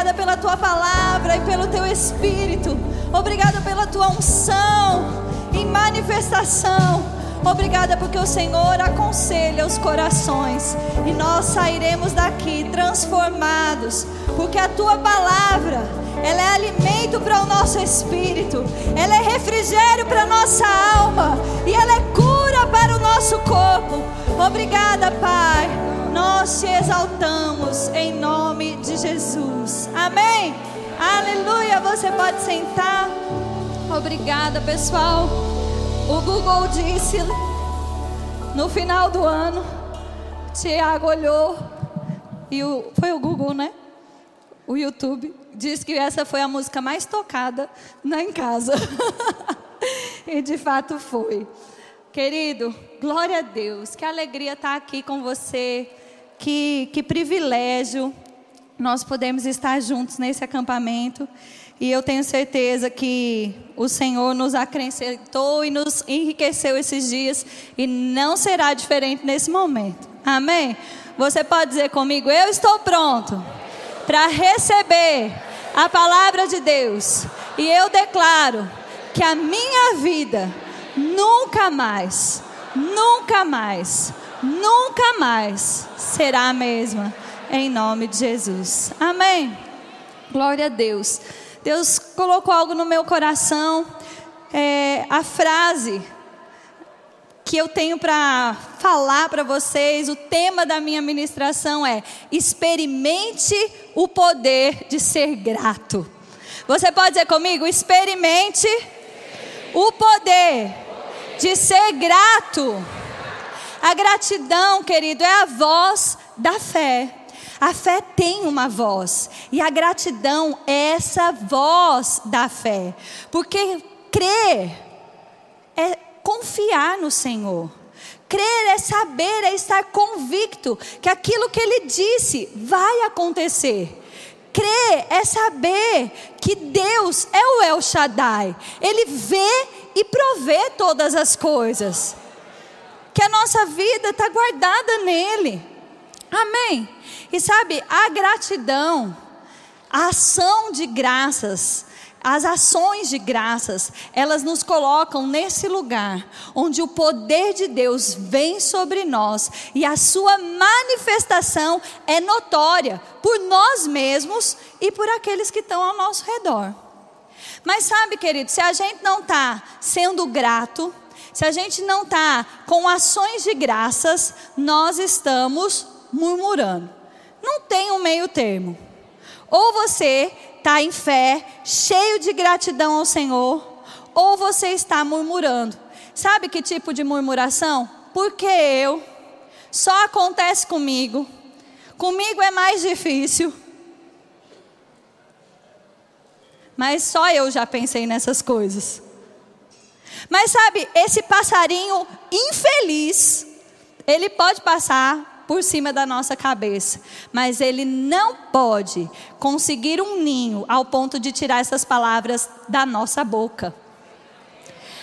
Obrigada pela tua palavra e pelo teu espírito. Obrigada pela tua unção em manifestação. Obrigada porque o Senhor aconselha os corações e nós sairemos daqui transformados, porque a tua palavra, ela é alimento para o nosso espírito, ela é refrigério para a nossa alma e ela é cura para o nosso corpo. Obrigada, Pai. Nós te exaltamos em nome de Jesus. Amém. Aleluia. Você pode sentar. Obrigada, pessoal. O Google disse no final do ano, Tiago olhou e o, foi o Google, né? O YouTube diz que essa foi a música mais tocada na em casa. e de fato foi. Querido, glória a Deus, que alegria estar aqui com você, que, que privilégio nós podemos estar juntos nesse acampamento. E eu tenho certeza que o Senhor nos acrescentou e nos enriqueceu esses dias e não será diferente nesse momento. Amém? Você pode dizer comigo: Eu estou pronto para receber a palavra de Deus. E eu declaro que a minha vida nunca mais, nunca mais, nunca mais será a mesma. Em nome de Jesus. Amém. Glória a Deus. Deus colocou algo no meu coração. É, a frase que eu tenho para falar para vocês, o tema da minha ministração é: experimente o poder de ser grato. Você pode dizer comigo? Experimente o poder de ser grato. A gratidão, querido, é a voz da fé. A fé tem uma voz, e a gratidão é essa voz da fé, porque crer é confiar no Senhor. Crer é saber, é estar convicto que aquilo que Ele disse vai acontecer. Crer é saber que Deus é o El Shaddai, Ele vê e provê todas as coisas, que a nossa vida está guardada nele. Amém. E sabe, a gratidão, a ação de graças, as ações de graças, elas nos colocam nesse lugar onde o poder de Deus vem sobre nós e a sua manifestação é notória por nós mesmos e por aqueles que estão ao nosso redor. Mas sabe, querido, se a gente não está sendo grato, se a gente não está com ações de graças, nós estamos murmurando. Não tem um meio termo. Ou você está em fé, cheio de gratidão ao Senhor, ou você está murmurando. Sabe que tipo de murmuração? Porque eu, só acontece comigo, comigo é mais difícil. Mas só eu já pensei nessas coisas. Mas sabe, esse passarinho infeliz, ele pode passar por cima da nossa cabeça, mas ele não pode conseguir um ninho ao ponto de tirar essas palavras da nossa boca.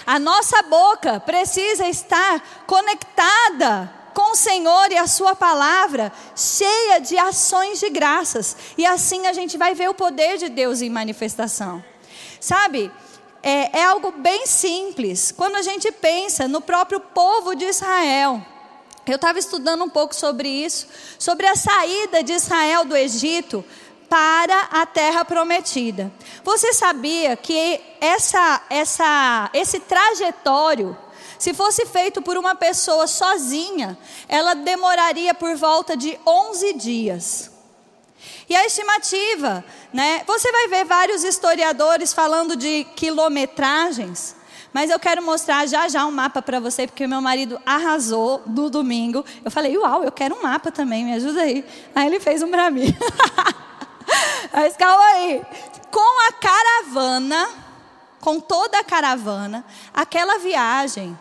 A nossa boca precisa estar conectada com o Senhor e a Sua palavra, cheia de ações de graças, e assim a gente vai ver o poder de Deus em manifestação. Sabe, é, é algo bem simples. Quando a gente pensa no próprio povo de Israel, eu estava estudando um pouco sobre isso, sobre a saída de Israel do Egito para a terra prometida. Você sabia que essa, essa, esse trajetório, se fosse feito por uma pessoa sozinha, ela demoraria por volta de 11 dias. E a estimativa, né? Você vai ver vários historiadores falando de quilometragens. Mas eu quero mostrar já já um mapa para você, porque meu marido arrasou no domingo. Eu falei, uau, eu quero um mapa também, me ajuda aí. Aí ele fez um para mim. Mas calma aí. Com a caravana, com toda a caravana, aquela viagem,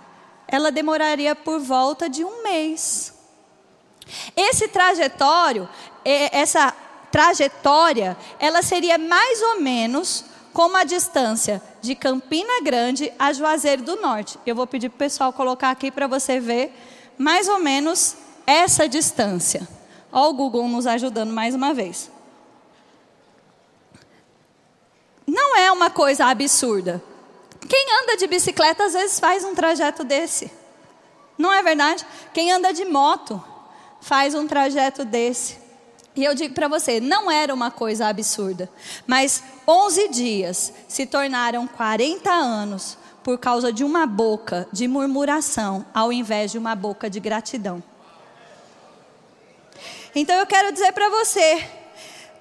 ela demoraria por volta de um mês. Esse trajetório, essa trajetória, ela seria mais ou menos como a distância de Campina Grande a Juazeiro do Norte. Eu vou pedir para o pessoal colocar aqui para você ver mais ou menos essa distância. Ó o Google nos ajudando mais uma vez. Não é uma coisa absurda. Quem anda de bicicleta às vezes faz um trajeto desse. Não é verdade? Quem anda de moto faz um trajeto desse. E eu digo para você, não era uma coisa absurda, mas 11 dias se tornaram 40 anos por causa de uma boca de murmuração, ao invés de uma boca de gratidão. Então eu quero dizer para você,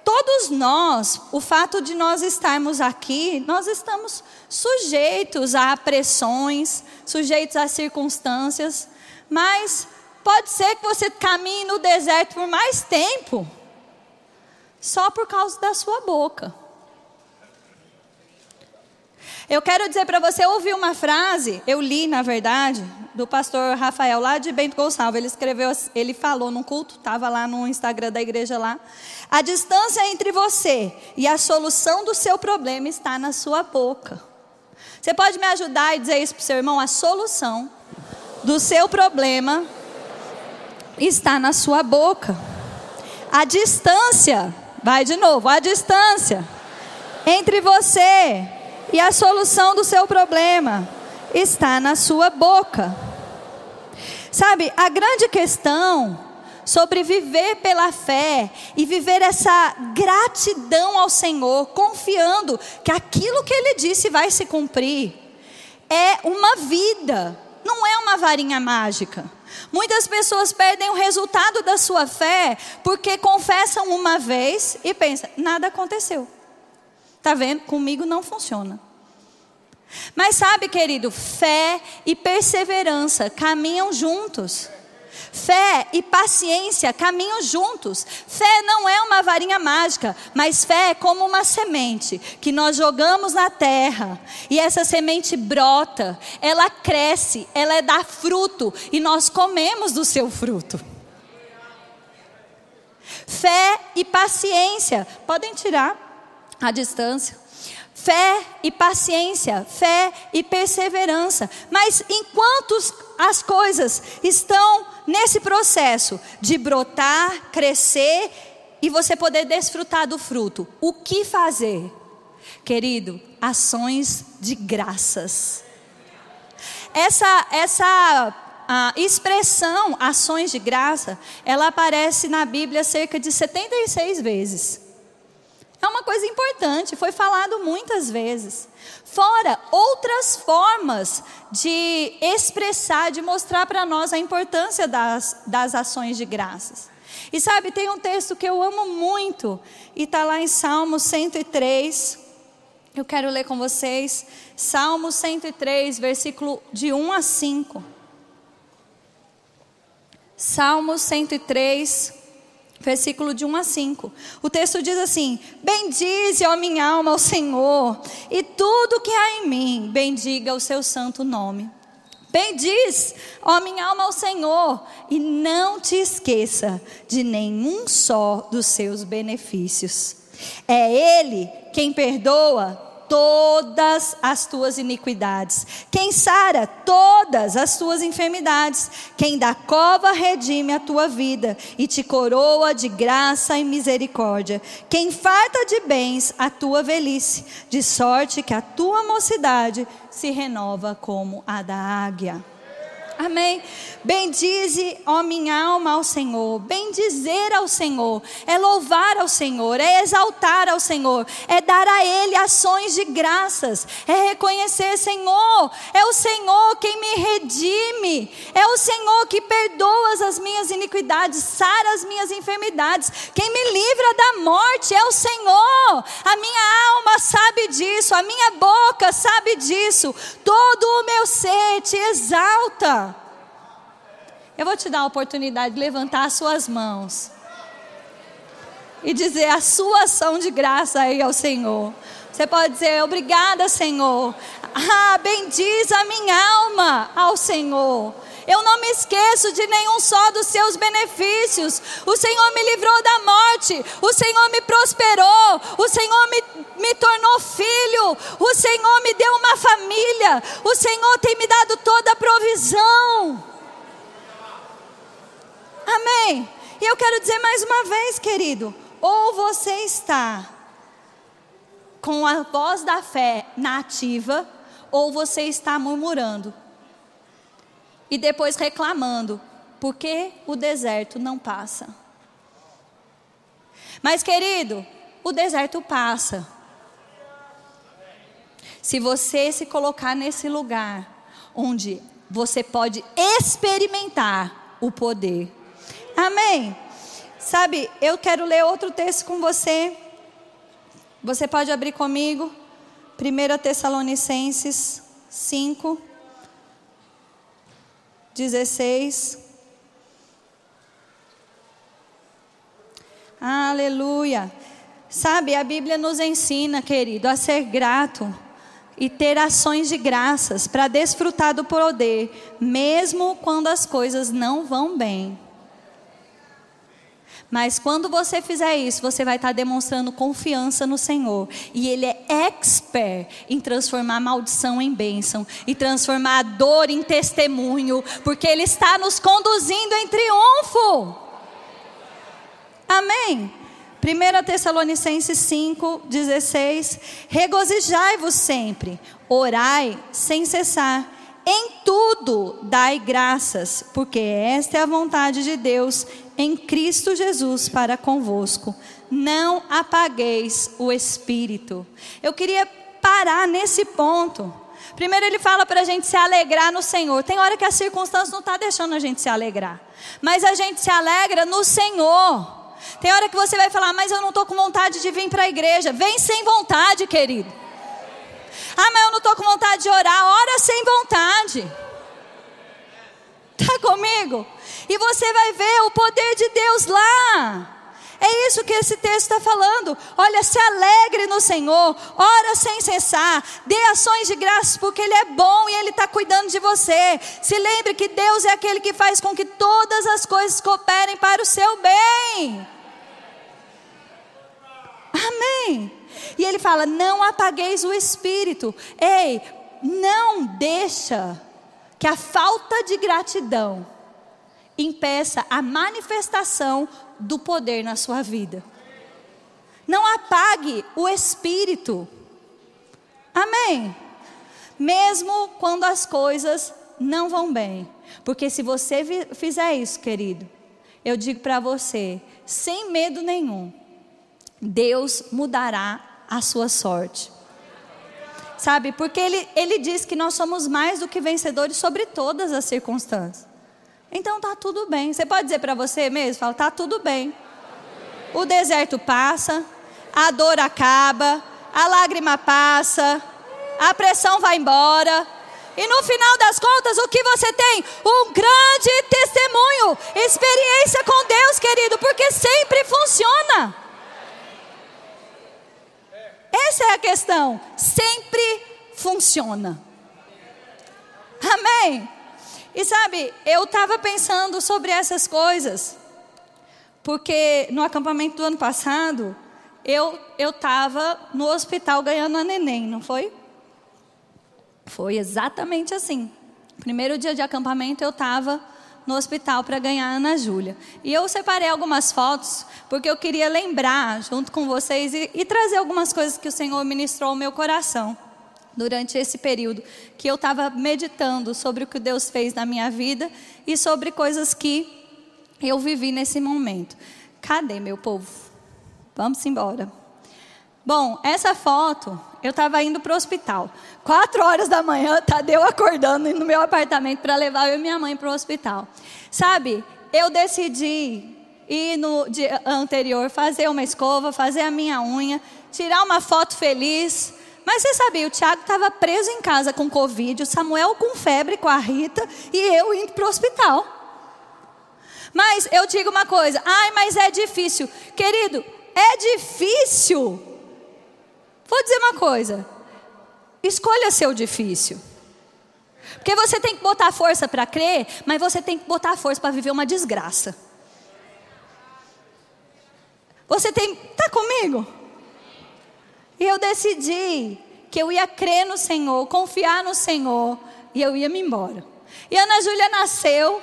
todos nós, o fato de nós estarmos aqui, nós estamos sujeitos a pressões, sujeitos a circunstâncias, mas pode ser que você caminhe no deserto por mais tempo só por causa da sua boca. Eu quero dizer para você, ouvir uma frase, eu li, na verdade, do pastor Rafael, lá de Bento Gonçalves. Ele escreveu, ele falou num culto, estava lá no Instagram da igreja lá. A distância entre você e a solução do seu problema está na sua boca. Você pode me ajudar e dizer isso para o seu irmão? A solução do seu problema está na sua boca. A distância Vai de novo. A distância entre você e a solução do seu problema está na sua boca. Sabe, a grande questão sobre viver pela fé e viver essa gratidão ao Senhor, confiando que aquilo que Ele disse vai se cumprir, é uma vida, não é uma varinha mágica. Muitas pessoas perdem o resultado da sua fé porque confessam uma vez e pensam, nada aconteceu. Tá vendo? Comigo não funciona. Mas sabe, querido, fé e perseverança caminham juntos. Fé e paciência caminham juntos. Fé não é uma varinha mágica, mas fé é como uma semente que nós jogamos na terra e essa semente brota, ela cresce, ela dá fruto e nós comemos do seu fruto. Fé e paciência, podem tirar a distância fé e paciência, fé e perseverança. Mas enquanto as coisas estão nesse processo de brotar, crescer e você poder desfrutar do fruto, o que fazer? Querido, ações de graças. Essa essa a expressão ações de graça, ela aparece na Bíblia cerca de 76 vezes. É uma coisa importante, foi falado muitas vezes. Fora outras formas de expressar, de mostrar para nós a importância das, das ações de graças. E sabe, tem um texto que eu amo muito, e está lá em Salmo 103. Eu quero ler com vocês. Salmo 103, versículo de 1 a 5. Salmo 103, versículo de 1 a 5. O texto diz assim: Bendize, ó minha alma, ao Senhor, e tudo que há em mim, bendiga o seu santo nome. Bendiz, ó minha alma, ao Senhor, e não te esqueça de nenhum só dos seus benefícios. É Ele quem perdoa todas as tuas iniquidades, quem sara todas as tuas enfermidades, quem da cova redime a tua vida e te coroa de graça e misericórdia, quem farta de bens a tua velhice, de sorte que a tua mocidade se renova como a da águia. Amém. Bendize, ó minha alma, ao Senhor. Bendizer ao Senhor é louvar ao Senhor, é exaltar ao Senhor, é dar a Ele ações de graças, é reconhecer, Senhor, é o Senhor quem me redime, é o Senhor que perdoa as minhas iniquidades, sara as minhas enfermidades, quem me livra da morte é o Senhor. A minha alma sabe disso, a minha boca sabe disso, todo o meu ser te exalta. Eu vou te dar a oportunidade de levantar as suas mãos e dizer a sua ação de graça aí ao Senhor. Você pode dizer, obrigada, Senhor. Ah, bendiz a minha alma ao Senhor. Eu não me esqueço de nenhum só dos seus benefícios. O Senhor me livrou da morte. O Senhor me prosperou. O Senhor me, me tornou filho. O Senhor me deu uma família. O Senhor tem me dado toda a provisão. Amém. E eu quero dizer mais uma vez, querido: ou você está com a voz da fé na ativa, ou você está murmurando e depois reclamando, porque o deserto não passa. Mas, querido, o deserto passa. Se você se colocar nesse lugar onde você pode experimentar o poder. Amém. Sabe, eu quero ler outro texto com você. Você pode abrir comigo. 1 Tessalonicenses 5, 16. Aleluia. Sabe, a Bíblia nos ensina, querido, a ser grato e ter ações de graças para desfrutar do poder, mesmo quando as coisas não vão bem. Mas quando você fizer isso, você vai estar demonstrando confiança no Senhor. E Ele é expert em transformar maldição em bênção e transformar dor em testemunho, porque Ele está nos conduzindo em triunfo. Amém? 1 Tessalonicenses 5, 16: Regozijai-vos sempre, orai sem cessar, em tudo dai graças, porque esta é a vontade de Deus em Cristo Jesus para convosco. Não apagueis o espírito. Eu queria parar nesse ponto. Primeiro ele fala para a gente se alegrar no Senhor. Tem hora que a circunstância não está deixando a gente se alegrar. Mas a gente se alegra no Senhor. Tem hora que você vai falar, mas eu não estou com vontade de vir para a igreja. Vem sem vontade, querido. Ah, mas eu não estou com vontade de orar. Ora sem vontade. Está comigo? E você vai ver o poder de Deus lá. É isso que esse texto está falando. Olha, se alegre no Senhor, ora sem cessar, dê ações de graças, porque Ele é bom e Ele está cuidando de você. Se lembre que Deus é aquele que faz com que todas as coisas cooperem para o seu bem. Amém. E ele fala: não apagueis o espírito. Ei, não deixa que a falta de gratidão impeça a manifestação do poder na sua vida. Não apague o espírito. Amém. Mesmo quando as coisas não vão bem. Porque se você fizer isso, querido, eu digo para você, sem medo nenhum, Deus mudará a sua sorte. Sabe, porque ele, ele diz que nós somos mais do que vencedores sobre todas as circunstâncias. Então tá tudo bem. Você pode dizer para você mesmo, fala, tá tudo bem. O deserto passa, a dor acaba, a lágrima passa, a pressão vai embora. E no final das contas, o que você tem? Um grande testemunho, experiência com Deus, querido, porque sempre funciona. Essa é a questão. Sempre funciona. Amém? E sabe, eu estava pensando sobre essas coisas, porque no acampamento do ano passado, eu estava no hospital ganhando a neném, não foi? Foi exatamente assim. Primeiro dia de acampamento, eu estava no hospital para ganhar a Ana Júlia. E eu separei algumas fotos, porque eu queria lembrar, junto com vocês, e, e trazer algumas coisas que o Senhor ministrou ao meu coração durante esse período que eu estava meditando sobre o que Deus fez na minha vida e sobre coisas que eu vivi nesse momento. Cadê meu povo? Vamos embora. Bom, essa foto, eu estava indo para o hospital. Quatro horas da manhã, Tadeu acordando no meu apartamento para levar eu e minha mãe para o hospital. Sabe, eu decidi ir no dia anterior fazer uma escova, fazer a minha unha, tirar uma foto feliz, mas você sabia, o Tiago estava preso em casa com Covid, o Samuel com febre com a Rita e eu indo para o hospital. Mas eu digo uma coisa, ai, mas é difícil. Querido, é difícil. Vou dizer uma coisa, escolha seu difícil. Porque você tem que botar força para crer, mas você tem que botar força para viver uma desgraça. Você tem, tá comigo? E eu decidi que eu ia crer no Senhor, confiar no Senhor, e eu ia me embora. E Ana Júlia nasceu,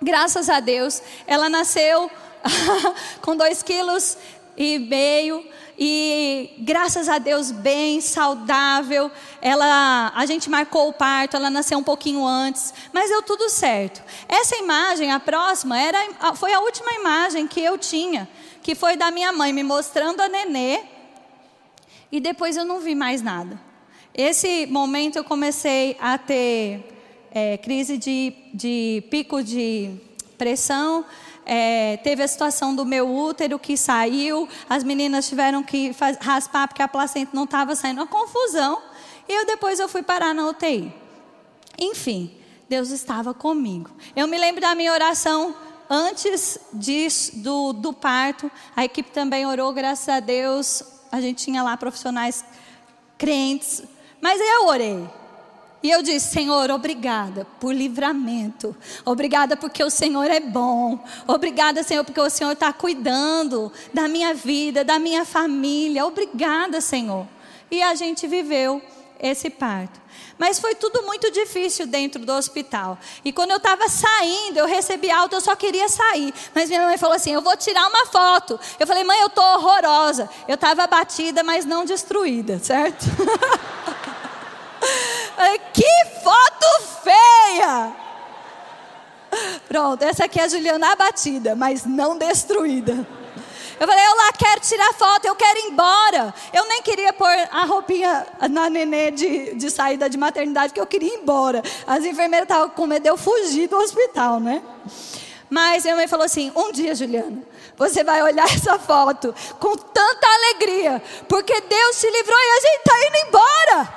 graças a Deus, ela nasceu com dois quilos e meio e graças a Deus bem saudável. Ela, a gente marcou o parto, ela nasceu um pouquinho antes, mas deu tudo certo. Essa imagem, a próxima, era, foi a última imagem que eu tinha, que foi da minha mãe me mostrando a nenê. E depois eu não vi mais nada. Esse momento eu comecei a ter é, crise de, de pico de pressão é, teve a situação do meu útero que saiu, as meninas tiveram que faz, raspar porque a placenta não estava saindo, uma confusão. E eu depois eu fui parar na UTI. Enfim, Deus estava comigo. Eu me lembro da minha oração antes disso, do, do parto. A equipe também orou, graças a Deus. A gente tinha lá profissionais crentes. Mas eu orei. E eu disse: Senhor, obrigada por livramento. Obrigada porque o Senhor é bom. Obrigada, Senhor, porque o Senhor está cuidando da minha vida, da minha família. Obrigada, Senhor. E a gente viveu esse parto. Mas foi tudo muito difícil dentro do hospital. E quando eu estava saindo, eu recebi alta, eu só queria sair. Mas minha mãe falou assim: Eu vou tirar uma foto. Eu falei: Mãe, eu estou horrorosa. Eu estava abatida, mas não destruída, certo? que foto feia! Pronto, essa aqui é a Juliana abatida, mas não destruída. Eu falei, eu lá quero tirar foto, eu quero ir embora. Eu nem queria pôr a roupinha na nenê de, de saída de maternidade, porque eu queria ir embora. As enfermeiras estavam com medo de eu fugir do hospital, né? Mas minha mãe falou assim: um dia, Juliana, você vai olhar essa foto com tanta alegria, porque Deus te livrou e a gente está indo embora.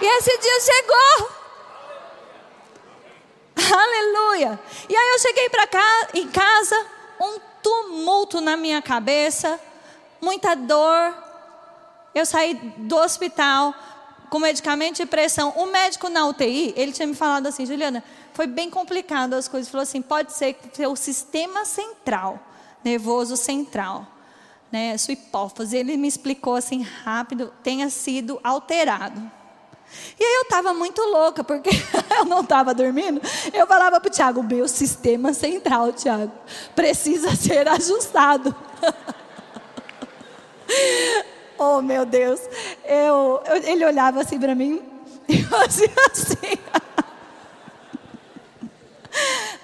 E esse dia chegou. Aleluia. E aí eu cheguei para cá em casa, um tumulto na minha cabeça, muita dor. Eu saí do hospital com medicamento de pressão. O médico na UTI, ele tinha me falado assim, Juliana, foi bem complicado as coisas. Ele falou assim, pode ser que o sistema central, nervoso central, né, sua hipófise, ele me explicou assim rápido, tenha sido alterado. E aí eu estava muito louca, porque eu não estava dormindo. Eu falava para o Tiago, meu sistema central, Tiago, precisa ser ajustado. oh, meu Deus. Eu, eu ele olhava assim para mim e fazia assim.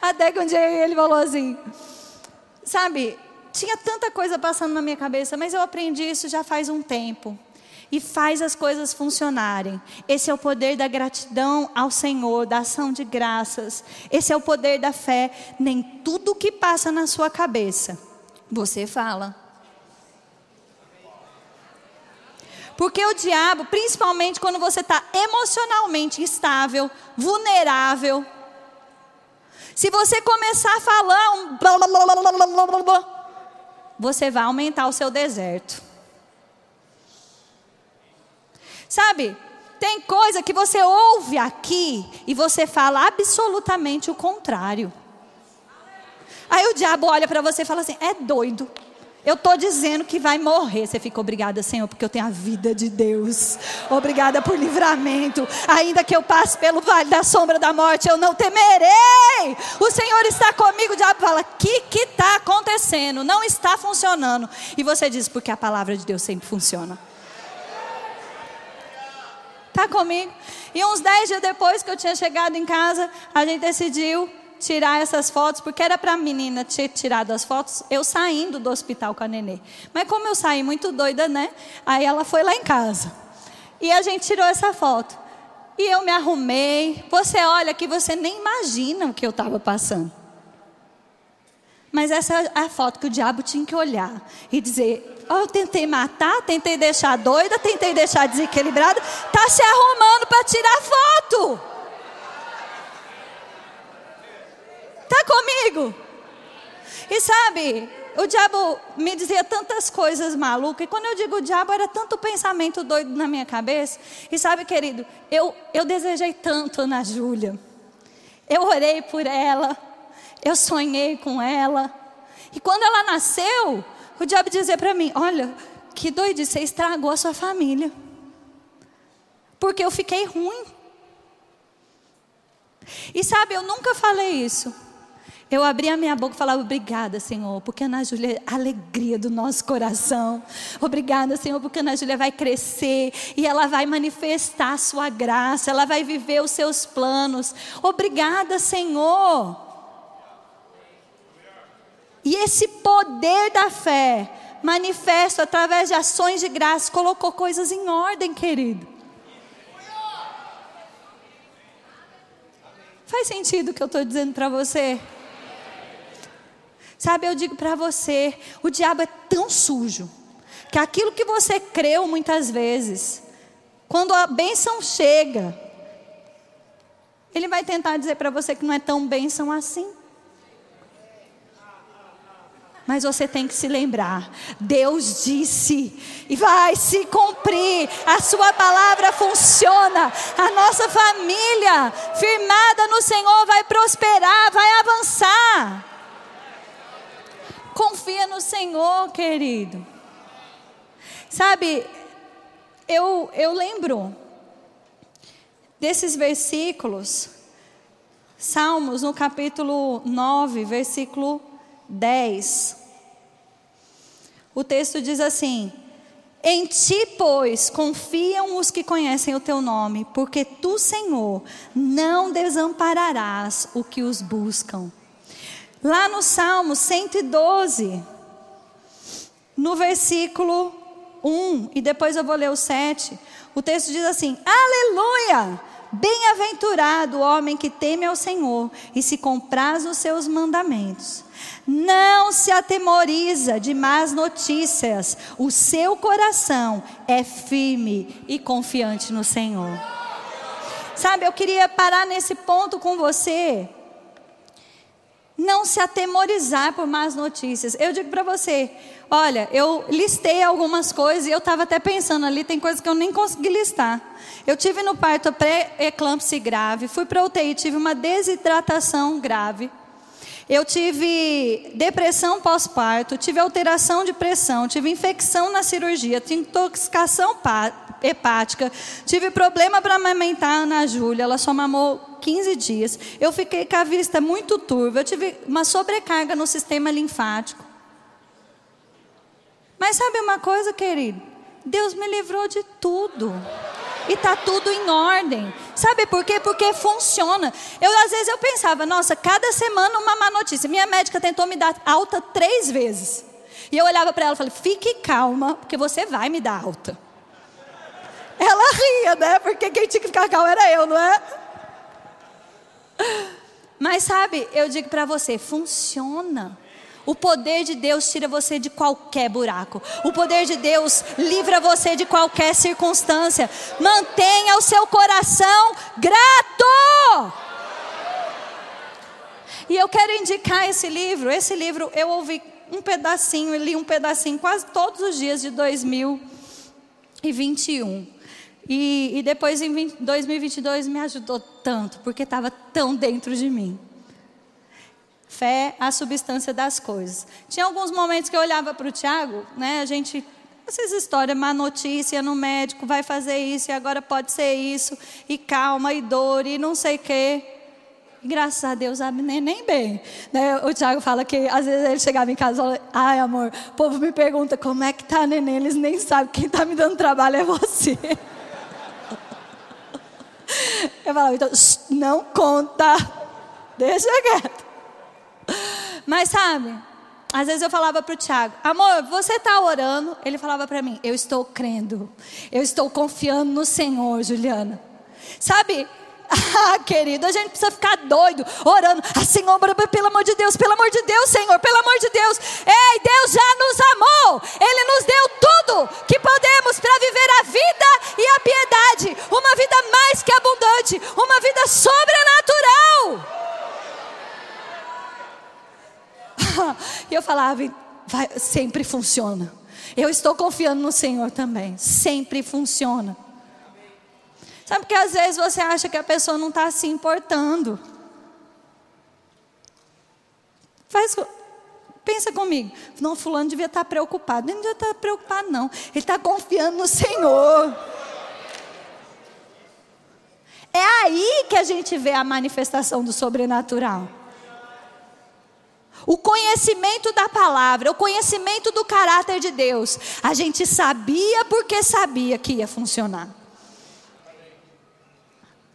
Até que um dia ele falou assim, sabe, tinha tanta coisa passando na minha cabeça, mas eu aprendi isso já faz um tempo e faz as coisas funcionarem. Esse é o poder da gratidão ao Senhor, da ação de graças. Esse é o poder da fé. Nem tudo que passa na sua cabeça você fala. Porque o diabo, principalmente quando você está emocionalmente instável, vulnerável, se você começar a falar um blá blá blá blá blá blá blá, você vai aumentar o seu deserto. Sabe, tem coisa que você ouve aqui e você fala absolutamente o contrário. Aí o diabo olha para você e fala assim: é doido. Eu estou dizendo que vai morrer. Você fica obrigada, Senhor, porque eu tenho a vida de Deus. Obrigada por livramento. Ainda que eu passe pelo vale da sombra da morte, eu não temerei. O Senhor está comigo. O diabo fala: O que está acontecendo? Não está funcionando. E você diz: Porque a palavra de Deus sempre funciona. Está comigo? E uns dez dias depois que eu tinha chegado em casa, a gente decidiu tirar essas fotos, porque era para a menina ter tirado as fotos, eu saindo do hospital com a nenê. Mas como eu saí muito doida, né? Aí ela foi lá em casa. E a gente tirou essa foto. E eu me arrumei. Você olha que você nem imagina o que eu estava passando. Mas essa é a foto que o diabo tinha que olhar e dizer: oh, eu tentei matar, tentei deixar doida, tentei deixar desequilibrada, está se arrumando para tirar foto. Está comigo? E sabe, o diabo me dizia tantas coisas malucas, e quando eu digo o diabo, era tanto pensamento doido na minha cabeça. E sabe, querido, eu, eu desejei tanto na Júlia. Eu orei por ela, eu sonhei com ela. E quando ela nasceu, o diabo dizia para mim: Olha, que doido, você estragou a sua família. Porque eu fiquei ruim. E sabe, eu nunca falei isso. Eu abri a minha boca e falava, obrigada, Senhor, porque Ana Júlia é a alegria do nosso coração. Obrigada, Senhor, porque Ana Júlia vai crescer e ela vai manifestar a sua graça, ela vai viver os seus planos. Obrigada, Senhor. E esse poder da fé, manifesto através de ações de graça, colocou coisas em ordem, querido. Faz sentido o que eu estou dizendo para você? Sabe, eu digo para você, o diabo é tão sujo, que aquilo que você creu muitas vezes, quando a bênção chega, ele vai tentar dizer para você que não é tão bênção assim. Mas você tem que se lembrar: Deus disse e vai se cumprir. A Sua palavra funciona. A nossa família, firmada no Senhor, vai prosperar, vai avançar. Confia no Senhor, querido. Sabe, eu, eu lembro desses versículos, Salmos, no capítulo 9, versículo 10. O texto diz assim: Em ti, pois, confiam os que conhecem o teu nome, porque tu, Senhor, não desampararás o que os buscam. Lá no Salmo 112, no versículo 1, e depois eu vou ler o 7, o texto diz assim: Aleluia! Bem-aventurado o homem que teme ao Senhor e se compraz os seus mandamentos. Não se atemoriza de más notícias, o seu coração é firme e confiante no Senhor. Sabe, eu queria parar nesse ponto com você, não se atemorizar por más notícias. Eu digo para você, olha, eu listei algumas coisas e eu estava até pensando ali, tem coisas que eu nem consegui listar. Eu tive no parto pré-eclâmpsia grave, fui para UTI, tive uma desidratação grave. Eu tive depressão pós-parto, tive alteração de pressão, tive infecção na cirurgia, tive intoxicação hepática, tive problema para amamentar a Ana Júlia, ela só mamou 15 dias. Eu fiquei com a vista muito turva, eu tive uma sobrecarga no sistema linfático. Mas sabe uma coisa, querido? Deus me livrou de tudo. E tá tudo em ordem. Sabe por quê? Porque funciona. Eu às vezes eu pensava, nossa, cada semana uma má notícia. Minha médica tentou me dar alta três vezes. E eu olhava para ela e falei: "Fique calma, porque você vai me dar alta". Ela ria, né? Porque quem tinha que ficar calma era eu, não é? Mas sabe, eu digo para você, funciona. O poder de Deus tira você de qualquer buraco. O poder de Deus livra você de qualquer circunstância. Mantenha o seu coração grato. E eu quero indicar esse livro. Esse livro eu ouvi um pedacinho, li um pedacinho quase todos os dias de 2021. E, e depois em 20, 2022 me ajudou tanto, porque estava tão dentro de mim. Fé, a substância das coisas. Tinha alguns momentos que eu olhava para o Tiago, né? A gente, essas histórias, má notícia no médico, vai fazer isso e agora pode ser isso, e calma, e dor, e não sei o quê. Graças a Deus, a nem bem. Né? O Tiago fala que às vezes ele chegava em casa e falava, ai amor, o povo me pergunta como é que tá neném, eles nem sabem, quem está me dando trabalho é você. Eu falava, então, não conta, deixa quieto. Mas sabe, às vezes eu falava para o Tiago, amor, você está orando? Ele falava para mim, eu estou crendo, eu estou confiando no Senhor, Juliana. Sabe, ah, querido, a gente precisa ficar doido, orando. Ah, Senhor, pelo amor de Deus, pelo amor de Deus, Senhor, pelo amor de Deus. Ei, Deus já nos amou. Ele nos deu tudo que podemos para viver a vida e a piedade. Uma vida mais que abundante, uma vida sobrenatural. E eu falava, vai, sempre funciona. Eu estou confiando no Senhor também. Sempre funciona. Sabe porque às vezes você acha que a pessoa não está se importando. Faz, pensa comigo. Não, fulano devia estar tá preocupado. Ele não devia estar tá preocupado, não. Ele está confiando no Senhor. É aí que a gente vê a manifestação do sobrenatural. O conhecimento da palavra, o conhecimento do caráter de Deus. A gente sabia porque sabia que ia funcionar.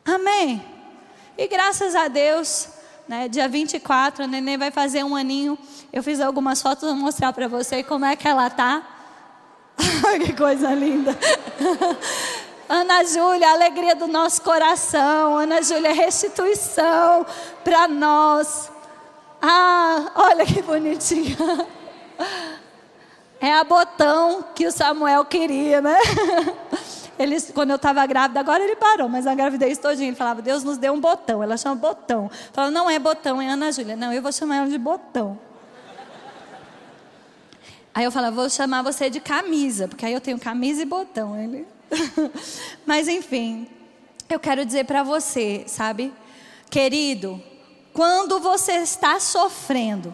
Amém. E graças a Deus, né, dia 24, a neném vai fazer um aninho. Eu fiz algumas fotos, vou mostrar para você como é que ela tá. que coisa linda. Ana Júlia, alegria do nosso coração. Ana Júlia, restituição para nós. Ah, olha que bonitinha. É a botão que o Samuel queria, né? Ele, quando eu estava grávida, agora ele parou, mas a gravidez todinha, ele falava, Deus nos deu um botão. Ela chama botão. Falava, não é botão, é Ana Júlia. Não, eu vou chamar ela de botão. Aí eu falava, vou chamar você de camisa, porque aí eu tenho camisa e botão. Ele... mas enfim, eu quero dizer para você, sabe? Querido, quando você está sofrendo,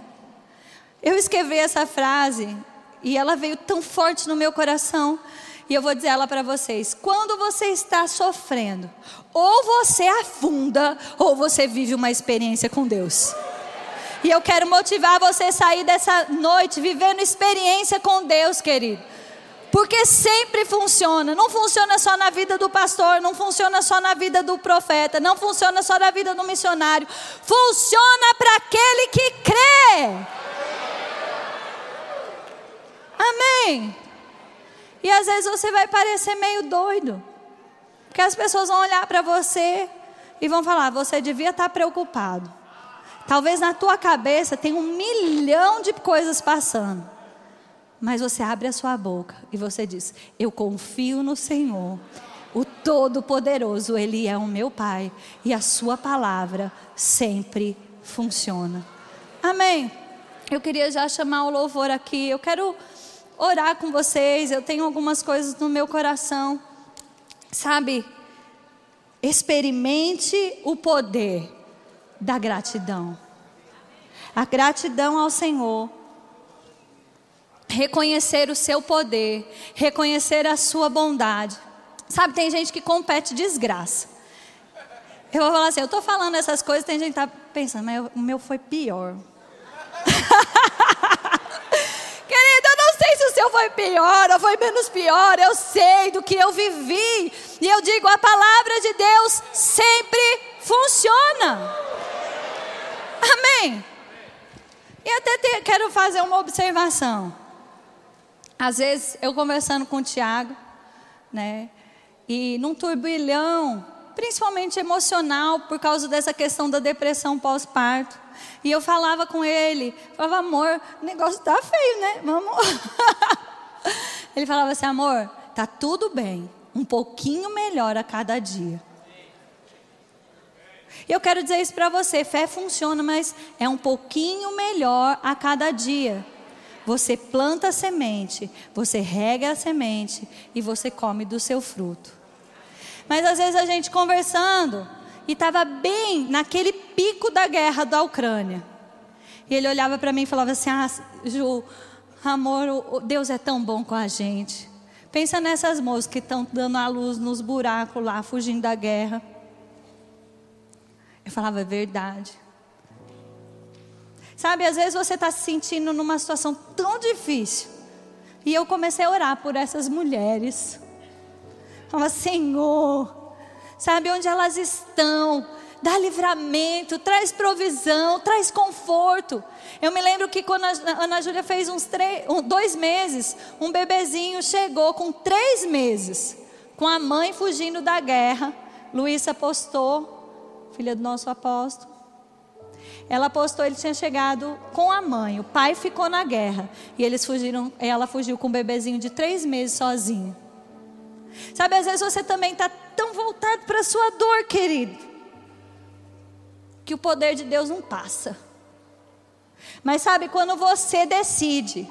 eu escrevi essa frase e ela veio tão forte no meu coração. E eu vou dizer ela para vocês: quando você está sofrendo, ou você afunda, ou você vive uma experiência com Deus. E eu quero motivar você a sair dessa noite vivendo experiência com Deus, querido. Porque sempre funciona. Não funciona só na vida do pastor, não funciona só na vida do profeta, não funciona só na vida do missionário. Funciona para aquele que crê. Amém. E às vezes você vai parecer meio doido. Porque as pessoas vão olhar para você e vão falar: você devia estar preocupado. Talvez na tua cabeça tenha um milhão de coisas passando. Mas você abre a sua boca e você diz: Eu confio no Senhor. O Todo-Poderoso, Ele é o meu Pai. E a Sua palavra sempre funciona. Amém. Eu queria já chamar o louvor aqui. Eu quero orar com vocês. Eu tenho algumas coisas no meu coração. Sabe? Experimente o poder da gratidão. A gratidão ao Senhor. Reconhecer o seu poder, reconhecer a sua bondade. Sabe, tem gente que compete desgraça. Eu vou falar assim, eu estou falando essas coisas, tem gente que está pensando, mas o meu foi pior. sei se o seu foi pior ou foi menos pior, eu sei do que eu vivi. E eu digo: a palavra de Deus sempre funciona. Amém. E até te, quero fazer uma observação. Às vezes eu conversando com o Tiago, né? E num turbilhão, principalmente emocional, por causa dessa questão da depressão pós-parto. E eu falava com ele, falava, amor, o negócio tá feio, né? Vamos. ele falava assim, amor, tá tudo bem, um pouquinho melhor a cada dia. E eu quero dizer isso para você: fé funciona, mas é um pouquinho melhor a cada dia. Você planta a semente, você rega a semente e você come do seu fruto. Mas às vezes a gente conversando, e estava bem naquele pico da guerra da Ucrânia. E ele olhava para mim e falava assim: Ah, Ju, amor, Deus é tão bom com a gente. Pensa nessas moças que estão dando a luz nos buracos lá, fugindo da guerra. Eu falava, é verdade. Sabe, às vezes você está se sentindo numa situação tão difícil. E eu comecei a orar por essas mulheres. Falava, Senhor, sabe onde elas estão. Dá livramento, traz provisão, traz conforto. Eu me lembro que quando a Ana Júlia fez uns três, dois meses, um bebezinho chegou com três meses, com a mãe fugindo da guerra. Luísa postou, filha do nosso apóstolo. Ela postou, ele tinha chegado com a mãe. O pai ficou na guerra. E eles fugiram, ela fugiu com um bebezinho de três meses sozinho. Sabe, às vezes você também está tão voltado para a sua dor, querido, que o poder de Deus não passa. Mas sabe, quando você decide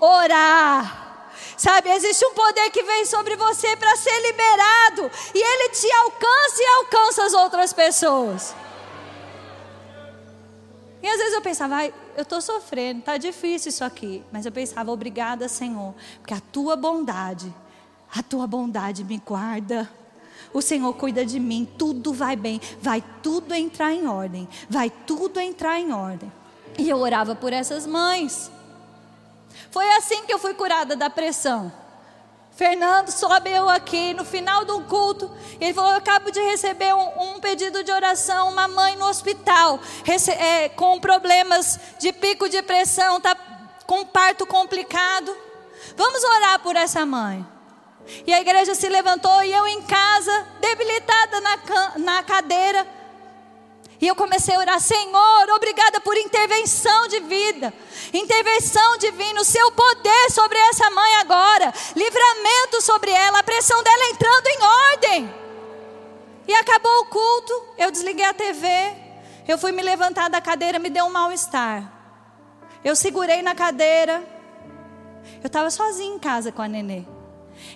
orar, sabe, existe um poder que vem sobre você para ser liberado, e ele te alcança e alcança as outras pessoas. E às vezes eu pensava, ai, eu estou sofrendo, está difícil isso aqui. Mas eu pensava, obrigada, Senhor, porque a tua bondade a tua bondade me guarda. O Senhor cuida de mim, tudo vai bem, vai tudo entrar em ordem, vai tudo entrar em ordem. E eu orava por essas mães. Foi assim que eu fui curada da pressão. Fernando sobe eu aqui no final do culto. Ele falou: Eu acabo de receber um, um pedido de oração. Uma mãe no hospital é, com problemas de pico de pressão, está com parto complicado. Vamos orar por essa mãe. E a igreja se levantou e eu em casa, debilitada na, na cadeira. E eu comecei a orar, Senhor, obrigada por intervenção de vida, intervenção divina, o seu poder sobre essa mãe agora, livramento sobre ela, a pressão dela entrando em ordem. E acabou o culto, eu desliguei a TV, eu fui me levantar da cadeira, me deu um mal-estar. Eu segurei na cadeira, eu estava sozinha em casa com a nenê.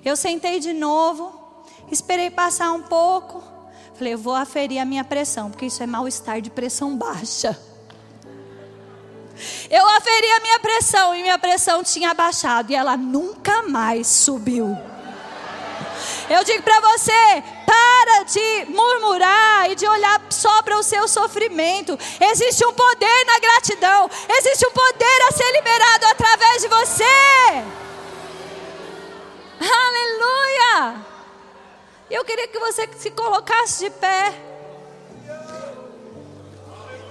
Eu sentei de novo, esperei passar um pouco. Falei, eu vou aferir a minha pressão, porque isso é mal-estar de pressão baixa. Eu aferi a minha pressão e minha pressão tinha baixado e ela nunca mais subiu. Eu digo para você, para de murmurar e de olhar só para o seu sofrimento. Existe um poder na gratidão, existe um poder a ser liberado através de você. Aleluia! Eu queria que você se colocasse de pé.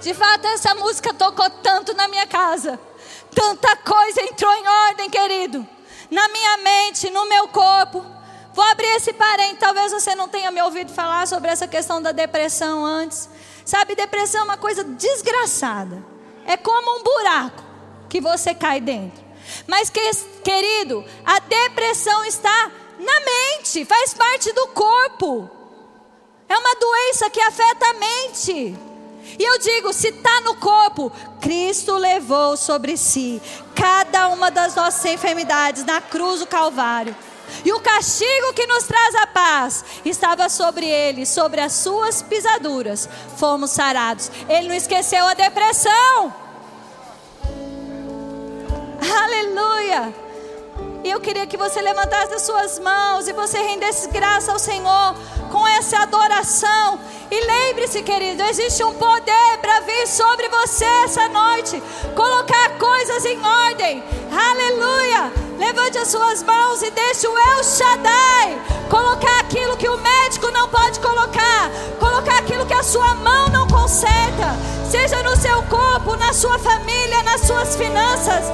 De fato, essa música tocou tanto na minha casa. Tanta coisa entrou em ordem, querido. Na minha mente, no meu corpo. Vou abrir esse parente. Talvez você não tenha me ouvido falar sobre essa questão da depressão antes. Sabe, depressão é uma coisa desgraçada. É como um buraco que você cai dentro. Mas, querido, a depressão está na mente, faz parte do corpo. É uma doença que afeta a mente. E eu digo, se está no corpo, Cristo levou sobre si cada uma das nossas enfermidades na cruz do Calvário. E o castigo que nos traz a paz estava sobre ele, sobre as suas pisaduras. Fomos sarados. Ele não esqueceu a depressão. Aleluia. E eu queria que você levantasse as suas mãos e você rendesse graça ao Senhor com essa adoração. E lembre-se, querido, existe um poder para vir sobre você essa noite, colocar coisas em ordem. Aleluia! Levante as suas mãos e deixe o El Shaddai colocar aquilo que o médico não pode colocar, colocar aquilo que a sua mão não conserta, seja no seu corpo, na sua família, nas suas finanças.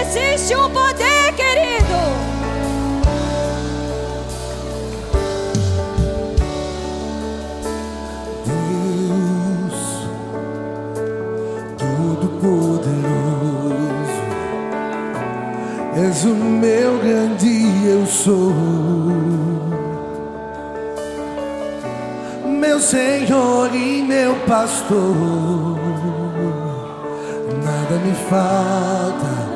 Existe um poder, querido. És o meu grande eu sou. Meu Senhor e meu pastor, nada me falta.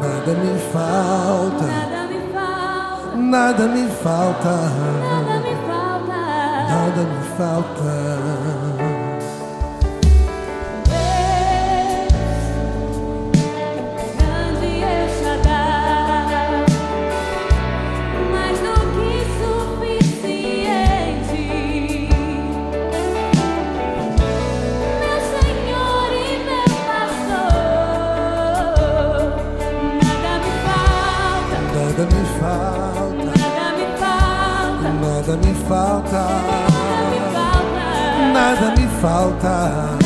Nada me falta, nada me falta, nada me falta. Nada falta, nada me falta.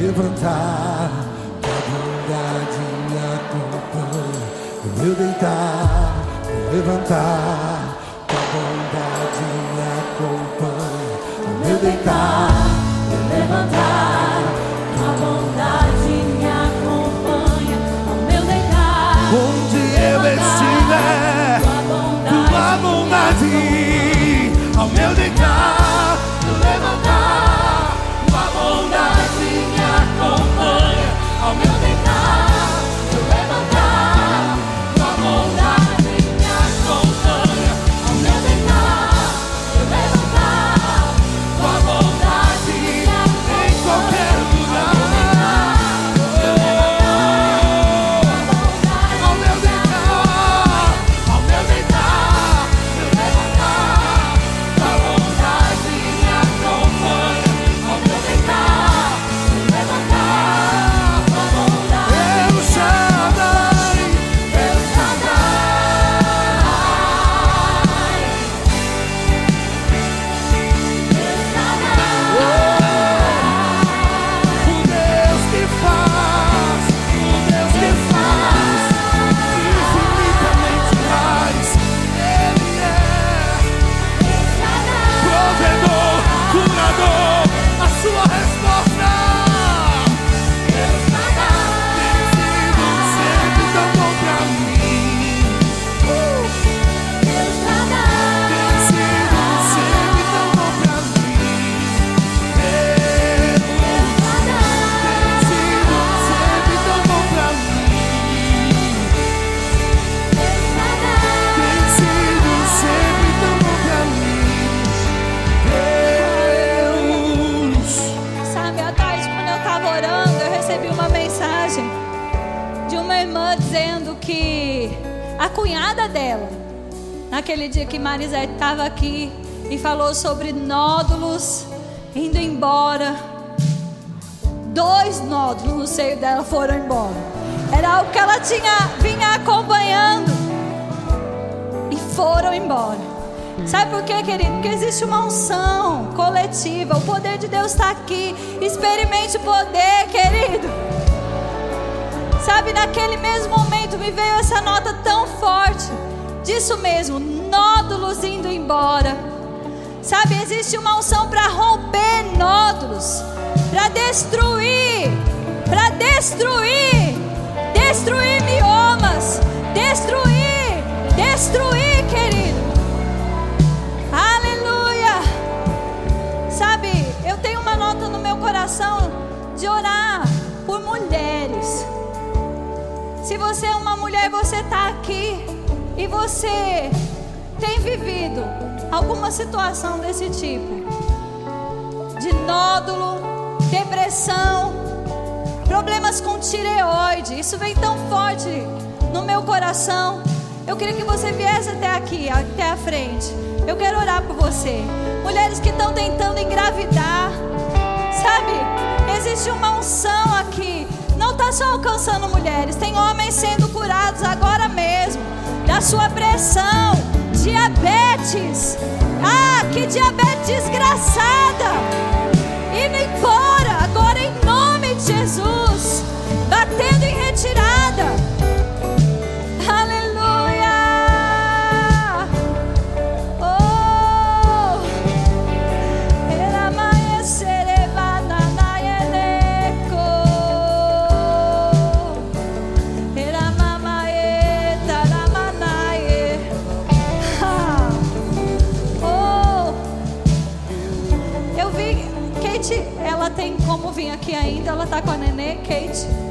Levantar, levantar, a bondade me meu deitar, meu levantar, tua bondade me acompanha. Meu deitar, meu levantar, tua bondade me acompanha. Ao meu deitar, onde eu estiver, tua bondade, ao meu deitar, estava aqui e falou sobre nódulos indo embora, dois nódulos no seio dela foram embora. Era algo que ela tinha vinha acompanhando e foram embora. Sabe por quê, querido? Porque existe uma unção coletiva. O poder de Deus está aqui. Experimente o poder, querido. Sabe, naquele mesmo momento me veio essa nota tão forte. Disso mesmo, nódulos indo embora. Sabe, existe uma unção para romper nódulos, para destruir, para destruir, destruir miomas, destruir, destruir, querido. Aleluia! Sabe, eu tenho uma nota no meu coração de orar por mulheres. Se você é uma mulher, você está aqui e você tem vivido alguma situação desse tipo de nódulo, depressão, problemas com tireoide. Isso vem tão forte no meu coração. Eu queria que você viesse até aqui, até a frente. Eu quero orar por você. Mulheres que estão tentando engravidar. Sabe? Existe uma unção aqui. Não está só alcançando mulheres. Tem homens sendo curados agora mesmo. Da sua pressão. Diabetes. Ah, que diabetes desgraçada. Kate.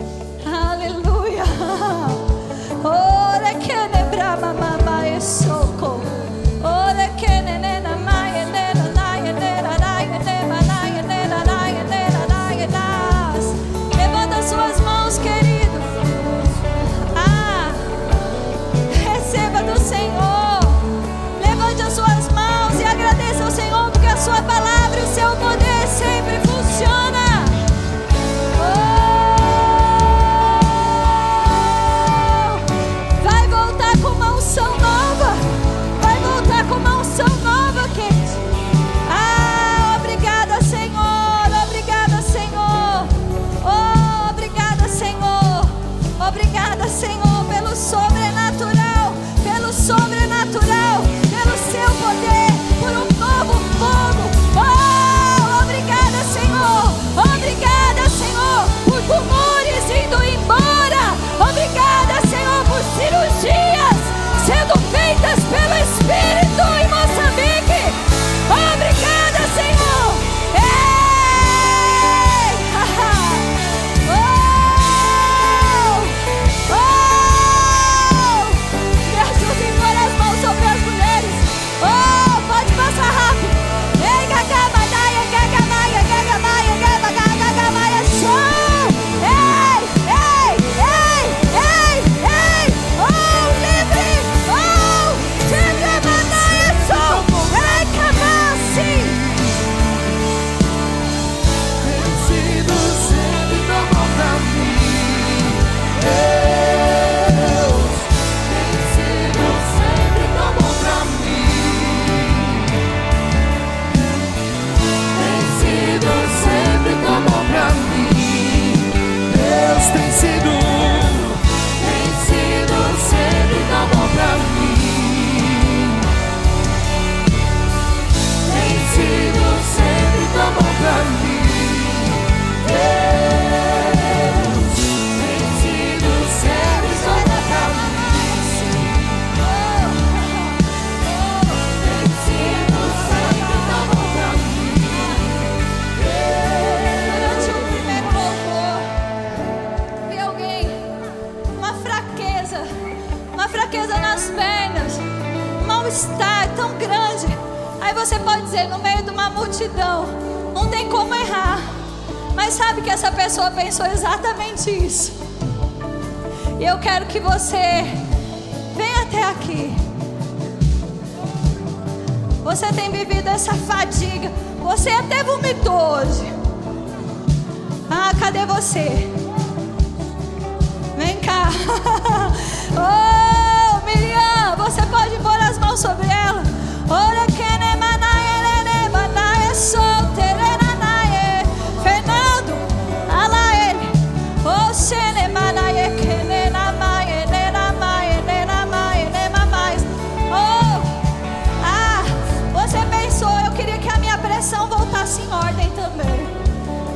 em ordem também.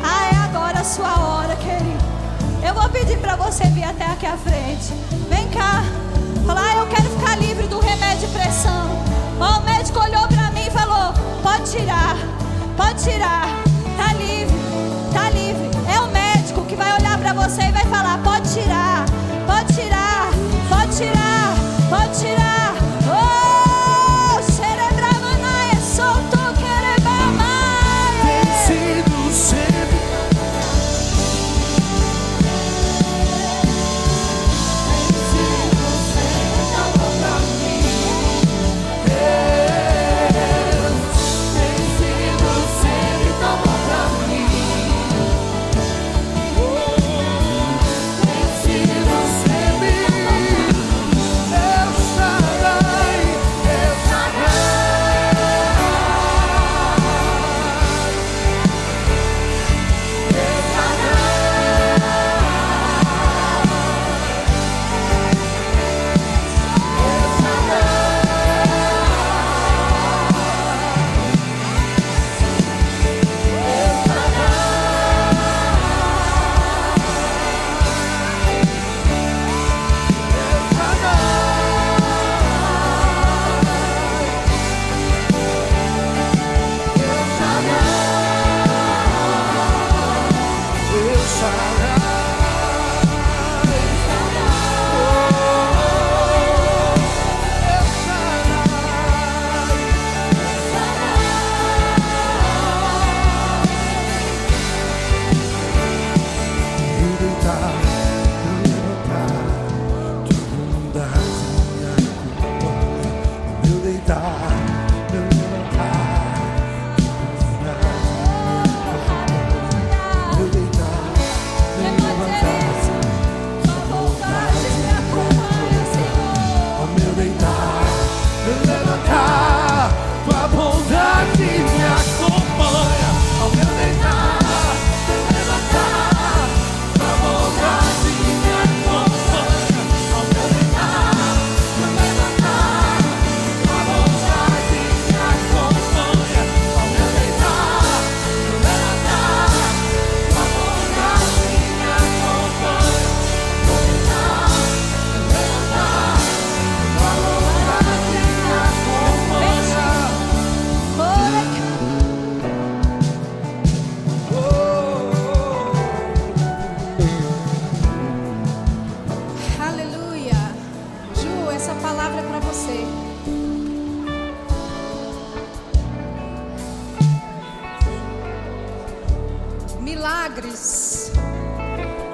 Ah, é agora a sua hora, querido. Eu vou pedir para você vir até aqui à frente. Vem cá. Fala, ah, eu quero ficar livre do remédio de pressão. Oh, o médico olhou para mim e falou: pode tirar, pode tirar. Tá livre, tá livre. É o médico que vai olhar para você e vai falar: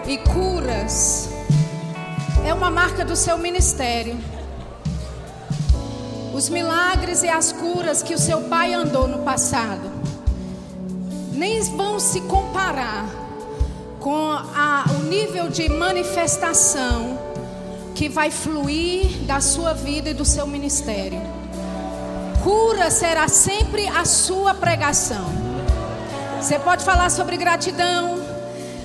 e curas é uma marca do seu ministério. Os milagres e as curas que o seu pai andou no passado nem vão se comparar com a, o nível de manifestação que vai fluir da sua vida e do seu ministério. Cura será sempre a sua pregação. Você pode falar sobre gratidão,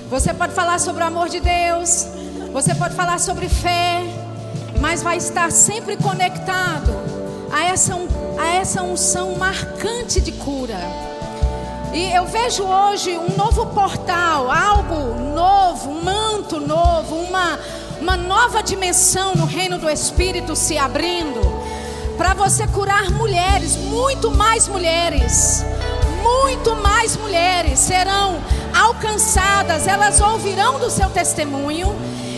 você pode falar sobre o amor de Deus, você pode falar sobre fé, mas vai estar sempre conectado a essa, a essa unção marcante de cura. E eu vejo hoje um novo portal, algo novo, um manto novo, uma, uma nova dimensão no reino do Espírito se abrindo para você curar mulheres, muito mais mulheres, muito mais mulheres serão alcançadas, elas ouvirão do seu testemunho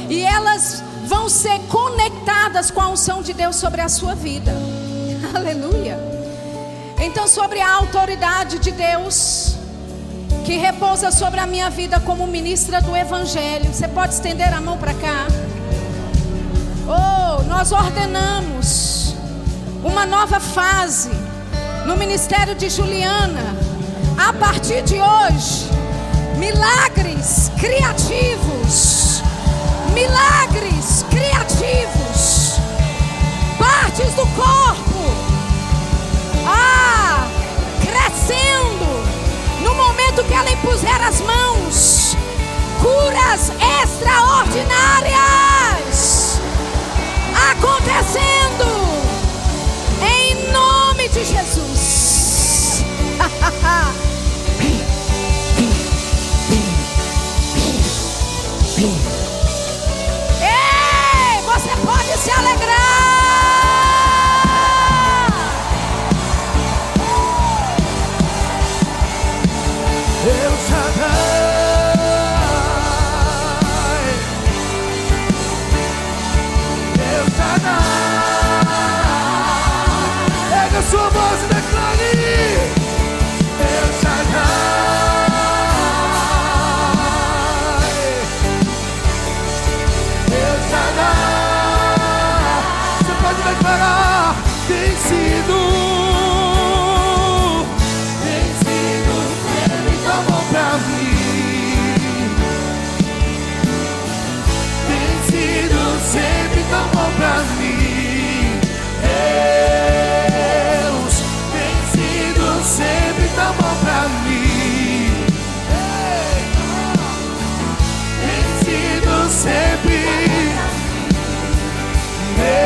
e elas vão ser conectadas com a unção de Deus sobre a sua vida. Aleluia. Então, sobre a autoridade de Deus que repousa sobre a minha vida como ministra do Evangelho, você pode estender a mão para cá. Oh, nós ordenamos uma nova fase no ministério de Juliana. A partir de hoje, milagres criativos, milagres